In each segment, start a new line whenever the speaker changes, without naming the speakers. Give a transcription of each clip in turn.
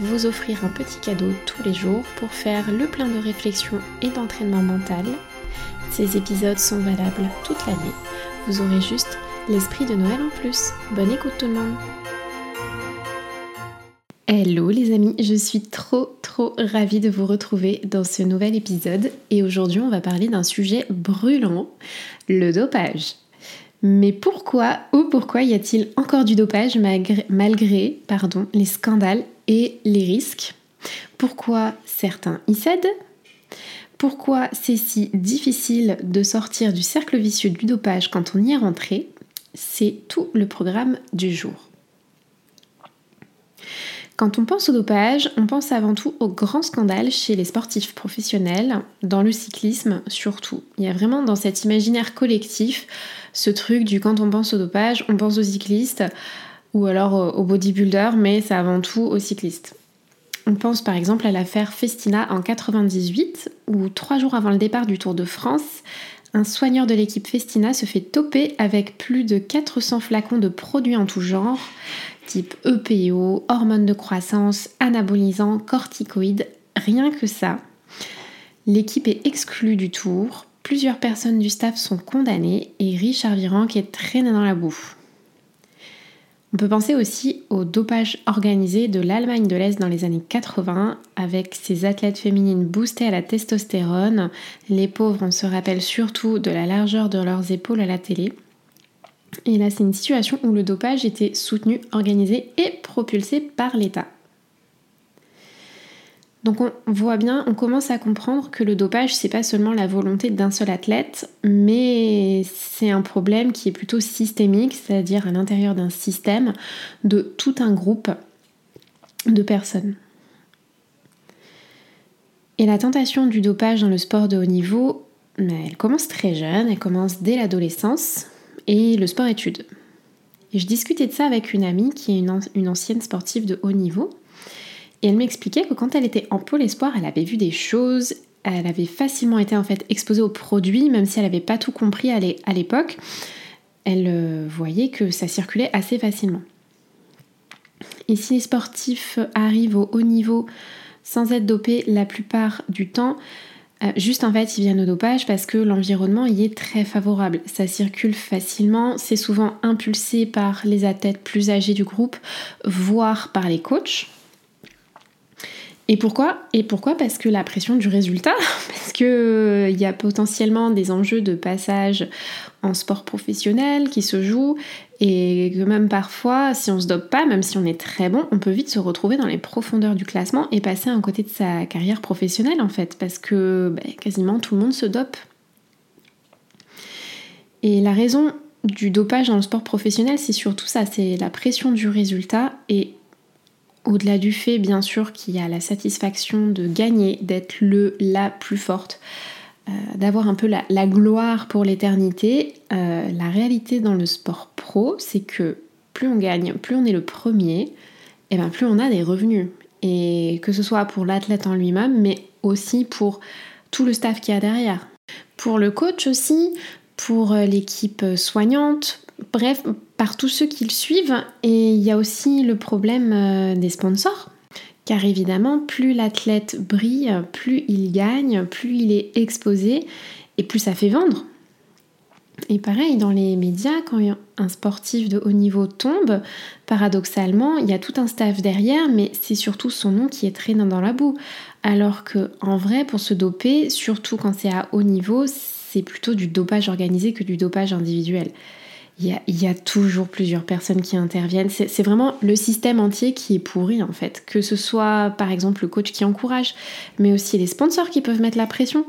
vous offrir un petit cadeau tous les jours pour faire le plein de réflexion et d'entraînement mental. Ces épisodes sont valables toute l'année. Vous aurez juste l'esprit de Noël en plus. Bonne écoute tout le monde Hello les amis, je suis trop trop ravie de vous retrouver dans ce nouvel épisode et aujourd'hui on va parler d'un sujet brûlant, le dopage. Mais pourquoi ou pourquoi y a-t-il encore du dopage malgré, malgré pardon, les scandales et les risques Pourquoi certains y cèdent? Pourquoi c'est si difficile de sortir du cercle vicieux du dopage quand on y est rentré? C'est tout le programme du jour. Quand on pense au dopage, on pense avant tout au grand scandale chez les sportifs professionnels, dans le cyclisme surtout. Il y a vraiment dans cet imaginaire collectif ce truc du quand on pense au dopage, on pense aux cyclistes ou alors aux bodybuilders, mais c'est avant tout aux cyclistes. On pense par exemple à l'affaire Festina en 98, où trois jours avant le départ du Tour de France, un soigneur de l'équipe Festina se fait toper avec plus de 400 flacons de produits en tout genre, type EPO, hormones de croissance, anabolisants, corticoïdes, rien que ça. L'équipe est exclue du tour, plusieurs personnes du staff sont condamnées et Richard Virenque est traîné dans la boue. On peut penser aussi au dopage organisé de l'Allemagne de l'Est dans les années 80 avec ses athlètes féminines boostées à la testostérone. Les pauvres, on se rappelle surtout de la largeur de leurs épaules à la télé. Et là, c'est une situation où le dopage était soutenu, organisé et propulsé par l'État. Donc on voit bien, on commence à comprendre que le dopage, c'est pas seulement la volonté d'un seul athlète, mais c'est un problème qui est plutôt systémique, c'est-à-dire à, l'intérieur d'un système de tout un groupe de personnes. Et la tentation du dopage dans le sport de haut niveau, elle commence très jeune, elle commence dès l'adolescence et le sport-études. Et je discutais de ça avec une amie qui est une ancienne sportive de haut niveau et elle m'expliquait que quand elle était en pôle espoir, elle avait vu des choses, elle avait facilement été en fait exposée aux produits, même si elle n'avait pas tout compris à l'époque. Elle euh, voyait que ça circulait assez facilement. Et si les sportifs arrivent au haut niveau sans être dopés la plupart du temps, euh, juste en fait ils viennent au dopage parce que l'environnement y est très favorable. Ça circule facilement, c'est souvent impulsé par les athlètes plus âgés du groupe, voire par les coachs. Et pourquoi Et pourquoi? Parce que la pression du résultat, parce qu'il euh, y a potentiellement des enjeux de passage en sport professionnel qui se jouent et que même parfois, si on se dope pas, même si on est très bon, on peut vite se retrouver dans les profondeurs du classement et passer à un côté de sa carrière professionnelle en fait, parce que bah, quasiment tout le monde se dope. Et la raison du dopage dans le sport professionnel, c'est surtout ça, c'est la pression du résultat et au-delà du fait, bien sûr, qu'il y a la satisfaction de gagner, d'être le, la plus forte, euh, d'avoir un peu la, gloire pour l'éternité, euh, la réalité dans le sport pro, c'est que plus on gagne, plus on est le premier, et eh bien plus on a des revenus. Et que ce soit pour l'athlète en lui-même, mais aussi pour tout le staff qui y a derrière. Pour le coach aussi, pour euh, l'équipe soignante, bref, par tous ceux qui le suivent. Et il y a aussi le problème euh, des sponsors. Car évidemment, plus l'athlète brille, plus il gagne, plus il est exposé et plus ça fait vendre. Et pareil, dans les médias, quand un sportif de haut niveau tombe, paradoxalement, il y a tout un staff derrière, mais c'est surtout son nom qui est traîné dans la boue. Alors que, en vrai, pour se doper, surtout quand c'est à haut niveau, c'est plutôt du dopage organisé que du dopage individuel il y, a, toujours plusieurs personnes qui interviennent. C'est vraiment le système entier qui est pourri en fait. Que ce soit par exemple le coach qui encourage, mais aussi les sponsors qui peuvent mettre la pression.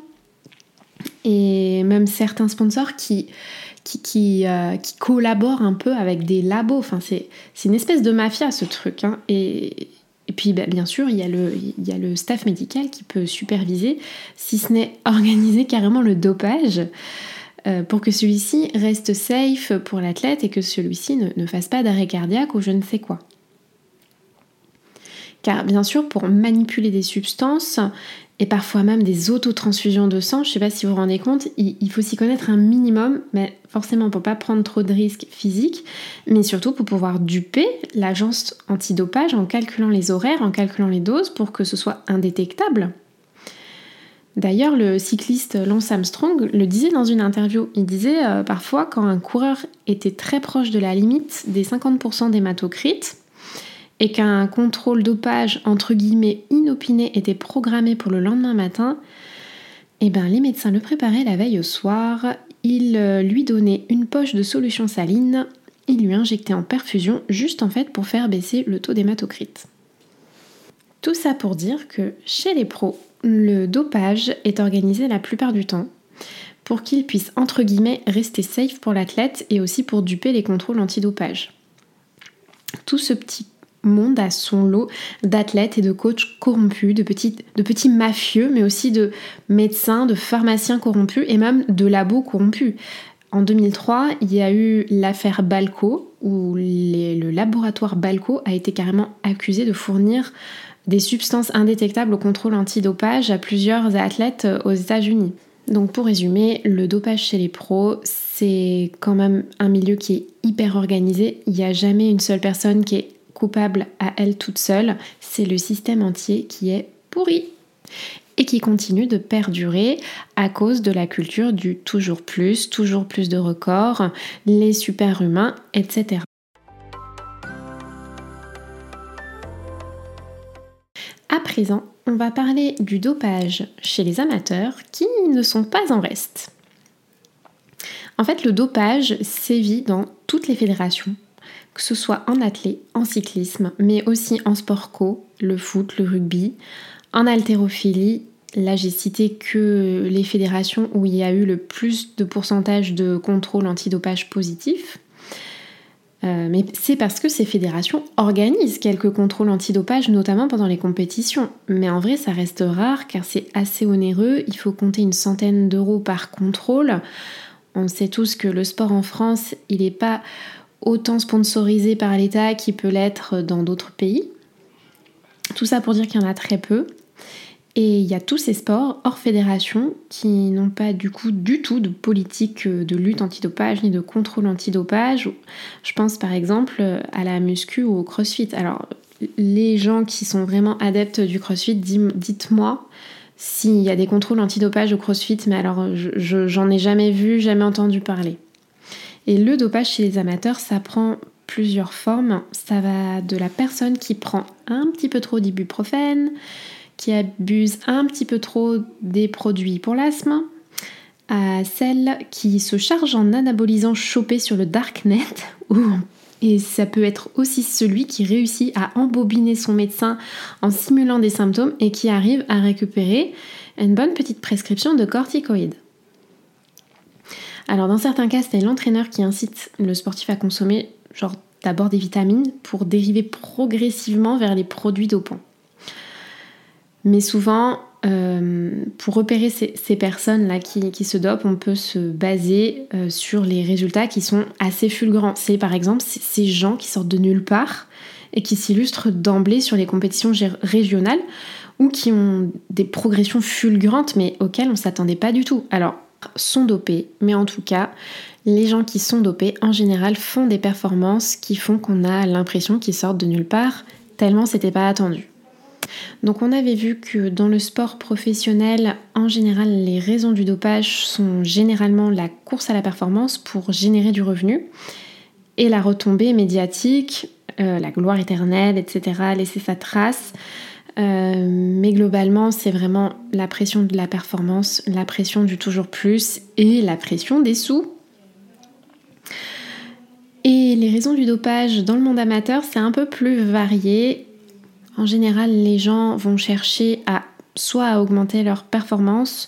Et même certains sponsors qui, euh, collaborent un peu avec des labos. Enfin, c'est une espèce de mafia ce truc. Hein. Et, puis bah, bien sûr, il y a le staff médical qui peut superviser, si ce n'est organiser carrément le dopage. Euh, pour que celui-ci reste safe pour l'athlète et que celui-ci ne, fasse pas d'arrêt cardiaque ou je ne sais quoi. Car bien sûr, pour manipuler des substances et parfois même des autotransfusions de sang, je ne sais pas si vous vous rendez compte, il, faut s'y connaître un minimum, mais forcément pour pas prendre trop de risques physiques, mais surtout pour pouvoir duper l'agence antidopage en calculant les horaires, en calculant les doses pour que ce soit indétectable. D'ailleurs, le cycliste Lance Armstrong le disait dans une interview. Il disait euh, parfois quand un coureur était très proche de la limite des 50% d'hématocrite et qu'un contrôle dopage entre guillemets inopiné était programmé pour le lendemain matin, eh ben, les médecins le préparaient la veille au soir, ils euh, lui donnaient une poche de solution saline, ils lui injectaient en perfusion juste en fait pour faire baisser le taux d'hématocrite. Tout ça pour dire que chez les pros, le dopage est organisé la plupart du temps pour qu'il puisse entre guillemets rester safe pour l'athlète et aussi pour duper les contrôles antidopage. Tout ce petit monde a son lot d'athlètes et de coachs corrompus, de petits, de petits mafieux, mais aussi de médecins, de pharmaciens corrompus et même de labos corrompus. En 2003, il y a eu l'affaire Balco, où le laboratoire Balco a été carrément accusé de fournir des substances indétectables au contrôle antidopage à plusieurs athlètes euh, aux États-Unis. Donc pour résumer, le dopage chez les pros, c'est quand même un milieu qui est hyper organisé. Il n'y a jamais une seule personne qui est coupable à elle toute seule. C'est le système entier qui est pourri et qui continue de perdurer à cause de la culture du toujours plus, toujours plus de records, les super-humains, etc. À présent, on va parler du dopage chez les amateurs qui ne sont pas en reste. En fait, le dopage sévit dans toutes les fédérations, que ce soit en athlé, en cyclisme, mais aussi en sport co, le foot, le rugby, en haltérophilie. Là, j'ai cité que les fédérations où il y a eu le plus de pourcentage de contrôle antidopage positif. Euh, mais c'est parce que ces fédérations organisent quelques contrôles antidopage, notamment pendant les compétitions. Mais en vrai, ça reste rare car c'est assez onéreux. Il faut compter une centaine d'euros par contrôle. On sait tous que le sport en France, il n'est pas autant sponsorisé par l'État qu'il peut l'être dans d'autres pays. Tout ça pour dire qu'il y en a très peu. Et il y a tous ces sports hors fédération qui n'ont pas du coup du tout de politique de lutte antidopage ni de contrôle antidopage. Je pense par exemple à la muscu ou au crossfit. Alors les gens qui sont vraiment adeptes du crossfit, dites-moi s'il y a des contrôles antidopage au crossfit, mais alors j'en ai jamais vu, jamais entendu parler. Et le dopage chez les amateurs, ça prend plusieurs formes. Ça va de la personne qui prend un petit peu trop d'ibuprofène, qui abuse un petit peu trop des produits pour l'asthme, à celle qui se charge en anabolisant chopé sur le darknet, et ça peut être aussi celui qui réussit à embobiner son médecin en simulant des symptômes et qui arrive à récupérer une bonne petite prescription de corticoïdes. Alors dans certains cas, c'est l'entraîneur qui incite le sportif à consommer genre d'abord des vitamines pour dériver progressivement vers les produits dopants. Mais souvent, euh, pour repérer ces, personnes-là qui, se dopent, on peut se baser euh, sur les résultats qui sont assez fulgurants. C'est par exemple ces gens qui sortent de nulle part et qui s'illustrent d'emblée sur les compétitions régionales ou qui ont des progressions fulgurantes mais auxquelles on ne s'attendait pas du tout. Alors, sont dopés, mais en tout cas, les gens qui sont dopés en général font des performances qui font qu'on a l'impression qu'ils sortent de nulle part, tellement c'était pas attendu. Donc on avait vu que dans le sport professionnel, en général, les raisons du dopage sont généralement la course à la performance pour générer du revenu et la retombée médiatique, euh, la gloire éternelle, etc., laisser sa trace. Euh, mais globalement, c'est vraiment la pression de la performance, la pression du toujours plus et la pression des sous. Et les raisons du dopage dans le monde amateur, c'est un peu plus varié en général, les gens vont chercher à soit à augmenter leur performance,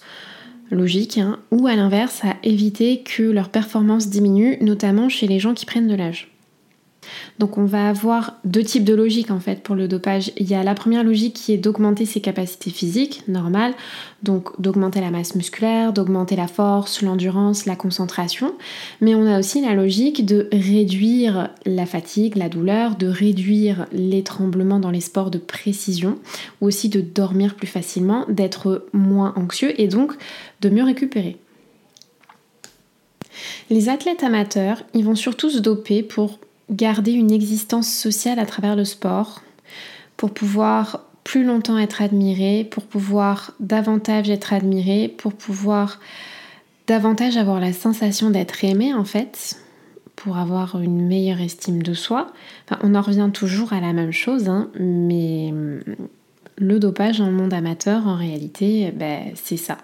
logique, hein, ou à l'inverse, à éviter que leur performance diminue, notamment chez les gens qui prennent de l'âge. Donc on va avoir deux types de logiques en fait pour le dopage. Il y a la première logique qui est d'augmenter ses capacités physiques, normales, donc d'augmenter la masse musculaire, d'augmenter la force, l'endurance, la concentration. Mais on a aussi la logique de réduire la fatigue, la douleur, de réduire les tremblements dans les sports de précision, ou aussi de dormir plus facilement, d'être moins anxieux et donc de mieux récupérer. Les athlètes amateurs, ils vont surtout se doper pour garder une existence sociale à travers le sport, pour pouvoir plus longtemps être admirés, pour pouvoir davantage être admirés, pour pouvoir davantage avoir la sensation d'être aimé en fait, pour avoir une meilleure estime de soi. on en revient toujours à la même chose, hein, mais hum, le dopage le monde amateur, en réalité, ben, c'est ça.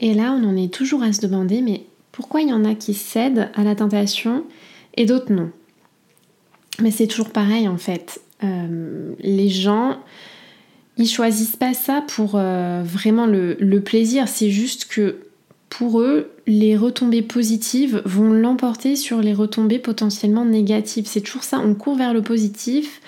Et là, on en est toujours à se demander, mais pourquoi il y en a qui cèdent à la tentation et d'autres non? Mais c'est toujours pareil en fait. Euh, les gens, ils choisissent pas ça pour euh, vraiment le, le plaisir, c'est juste que pour eux, les retombées positives vont l'emporter sur les retombées potentiellement négatives. C'est toujours ça, on court vers le positif,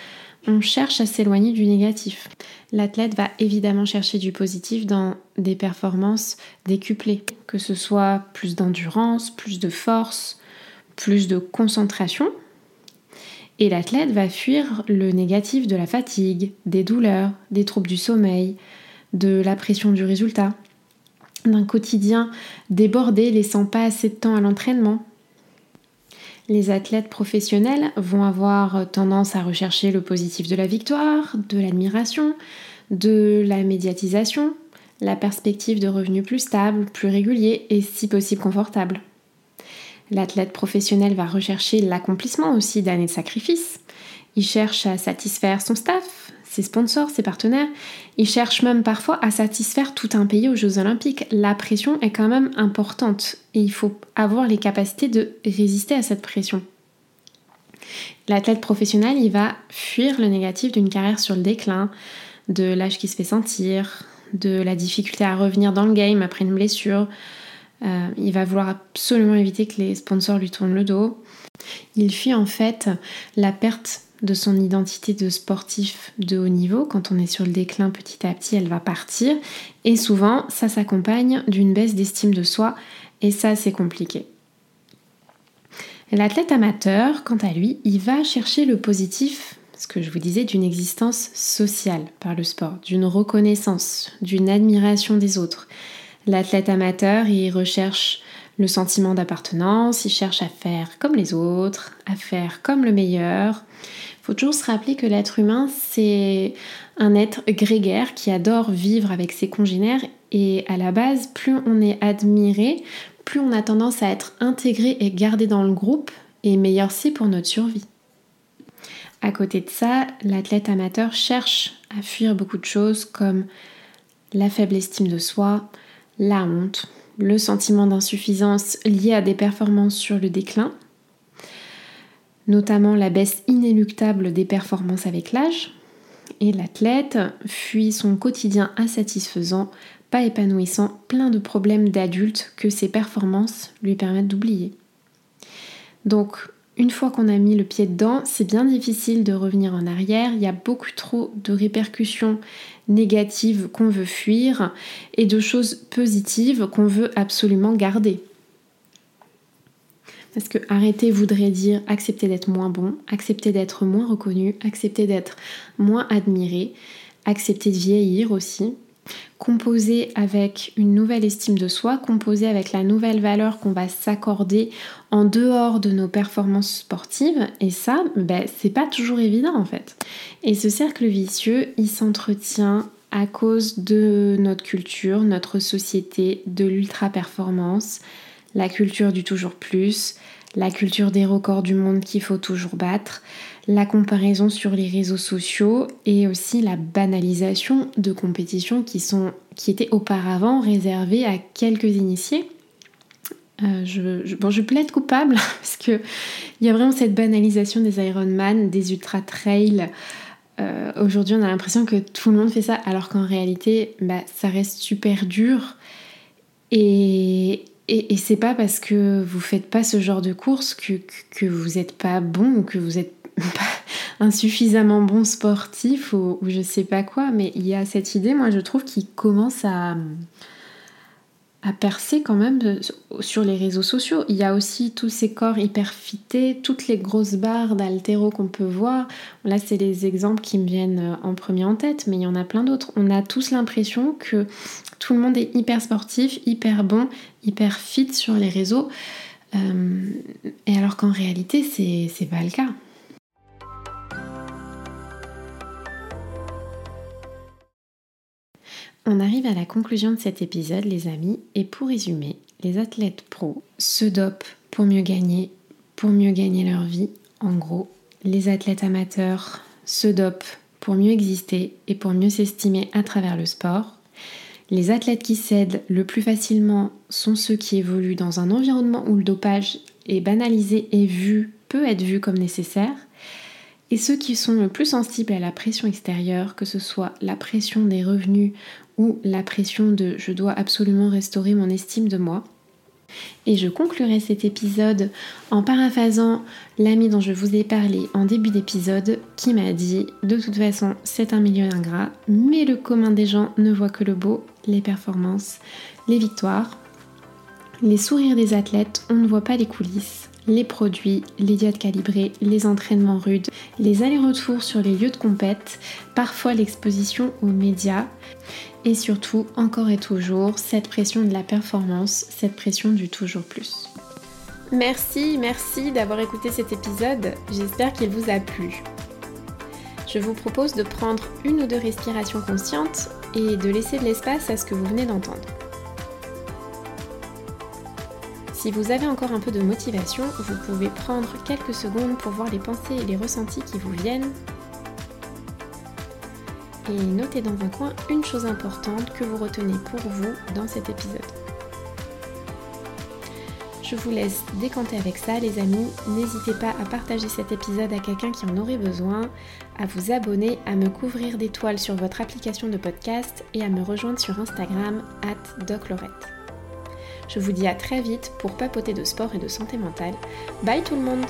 on cherche à s'éloigner du négatif. L'athlète va évidemment chercher du positif dans des performances décuplées, que ce soit plus d'endurance, plus de force, plus de concentration. Et l'athlète va fuir le négatif de la fatigue, des douleurs, des troubles du sommeil, de la pression du résultat, d'un quotidien débordé laissant pas assez de temps à l'entraînement, les athlètes professionnels vont avoir tendance à rechercher le positif de la victoire, de l'admiration, de la médiatisation, la perspective de revenus plus stables, plus réguliers et si possible confortables. L'athlète professionnel va rechercher l'accomplissement aussi d'années de sacrifice. Il cherche à satisfaire son staff, ses sponsors, ses partenaires. Ils cherchent même parfois à satisfaire tout un pays aux Jeux Olympiques. La pression est quand même importante et il faut avoir les capacités de résister à cette pression. L'athlète professionnel, il va fuir le négatif d'une carrière sur le déclin, de l'âge qui se fait sentir, de la difficulté à revenir dans le game après une blessure. Euh, il va vouloir absolument éviter que les sponsors lui tournent le dos. Il fuit en fait la perte de son identité de sportif de haut niveau. Quand on est sur le déclin petit à petit, elle va partir. Et souvent, ça s'accompagne d'une baisse d'estime de soi. Et ça, c'est compliqué. L'athlète amateur, quant à lui, il va chercher le positif, ce que je vous disais, d'une existence sociale par le sport, d'une reconnaissance, d'une admiration des autres. L'athlète amateur, il recherche le sentiment d'appartenance, il cherche à faire comme les autres, à faire comme le meilleur faut toujours se rappeler que l'être humain, c'est un être grégaire qui adore vivre avec ses congénères et à la base, plus on est admiré, plus on a tendance à être intégré et gardé dans le groupe et meilleur c'est pour notre survie. À côté de ça, l'athlète amateur cherche à fuir beaucoup de choses comme la faible estime de soi, la honte, le sentiment d'insuffisance lié à des performances sur le déclin, notamment la baisse inéluctable des performances avec l'âge, et l'athlète fuit son quotidien insatisfaisant, pas épanouissant, plein de problèmes d'adultes que ses performances lui permettent d'oublier. Donc, une fois qu'on a mis le pied dedans, c'est bien difficile de revenir en arrière, il y a beaucoup trop de répercussions négatives qu'on veut fuir et de choses positives qu'on veut absolument garder. Parce que arrêter voudrait dire accepter d'être moins bon, accepter d'être moins reconnu, accepter d'être moins admiré, accepter de vieillir aussi, composer avec une nouvelle estime de soi, composer avec la nouvelle valeur qu'on va s'accorder en dehors de nos performances sportives. Et ça, ben, c'est pas toujours évident en fait. Et ce cercle vicieux, il s'entretient à cause de notre culture, notre société, de l'ultra-performance, la culture du toujours plus, la culture des records du monde qu'il faut toujours battre, la comparaison sur les réseaux sociaux et aussi la banalisation de compétitions qui, étaient auparavant réservées à quelques initiés. Euh, je, je, bon, je plaide coupable parce qu'il y a vraiment cette banalisation des Ironman, des ultra trails. Euh, aujourd'hui, on a l'impression que tout le monde fait ça, alors qu'en réalité, bah, ça reste super dur. Et, et, c'est pas parce que vous faites pas ce genre de course que, que, vous êtes pas bon ou que vous êtes pas insuffisamment bon sportif ou, ou, je sais pas quoi, mais il y a cette idée, moi je trouve, qui commence à, à percer quand même sur les réseaux sociaux. Il y a aussi tous ces corps hyper fités, toutes les grosses barres d'altéro qu'on peut voir. Là, c'est les exemples qui me viennent euh, en premier en tête, mais il y en a plein d'autres. On a tous l'impression que tout le monde est hyper sportif, hyper bon, hyper fit sur les réseaux. Euh, et alors qu'en réalité, c'est pas le cas. On arrive à la conclusion de cet épisode, les amis, et pour résumer, les athlètes pros se dopent pour mieux gagner, pour mieux gagner leur vie. En gros, les athlètes amateurs se dopent pour mieux exister et pour mieux s'estimer à travers le sport. Les athlètes qui cèdent le plus facilement sont ceux qui évoluent dans un environnement où le dopage est banalisé et vu, peut être vu comme nécessaire. Et ceux qui sont le plus sensibles à la pression extérieure, que ce soit la pression des revenus ou la pression de je dois absolument restaurer mon estime de moi. Et je conclurai cet épisode en paraphasant l'ami dont je vous ai parlé en début d'épisode qui m'a dit de toute façon c'est un milieu ingrat, mais le commun des gens ne voit que le beau, les performances, les victoires, les sourires des athlètes, on ne voit pas les coulisses les produits, les diades calibrées, les entraînements rudes, les allers-retours sur les lieux de compète, parfois l'exposition aux médias et surtout, encore et toujours, cette pression de la performance, cette pression du toujours plus. Merci, merci d'avoir écouté cet épisode, j'espère qu'il vous a plu. Je vous propose de prendre une ou deux respirations conscientes et de laisser de l'espace à ce que vous venez d'entendre. Si vous avez encore un peu de motivation, vous pouvez prendre quelques secondes pour voir les pensées et les ressentis qui vous viennent. Et notez dans un coin une chose importante que vous retenez pour vous dans cet épisode. Je vous laisse décanter avec ça les amis. N'hésitez pas à partager cet épisode à quelqu'un qui en aurait besoin, à vous abonner, à me couvrir d'étoiles sur votre application de podcast et à me rejoindre sur Instagram at doclorette. Je vous dis à très vite pour papoter de sport et de santé mentale. Bye tout le monde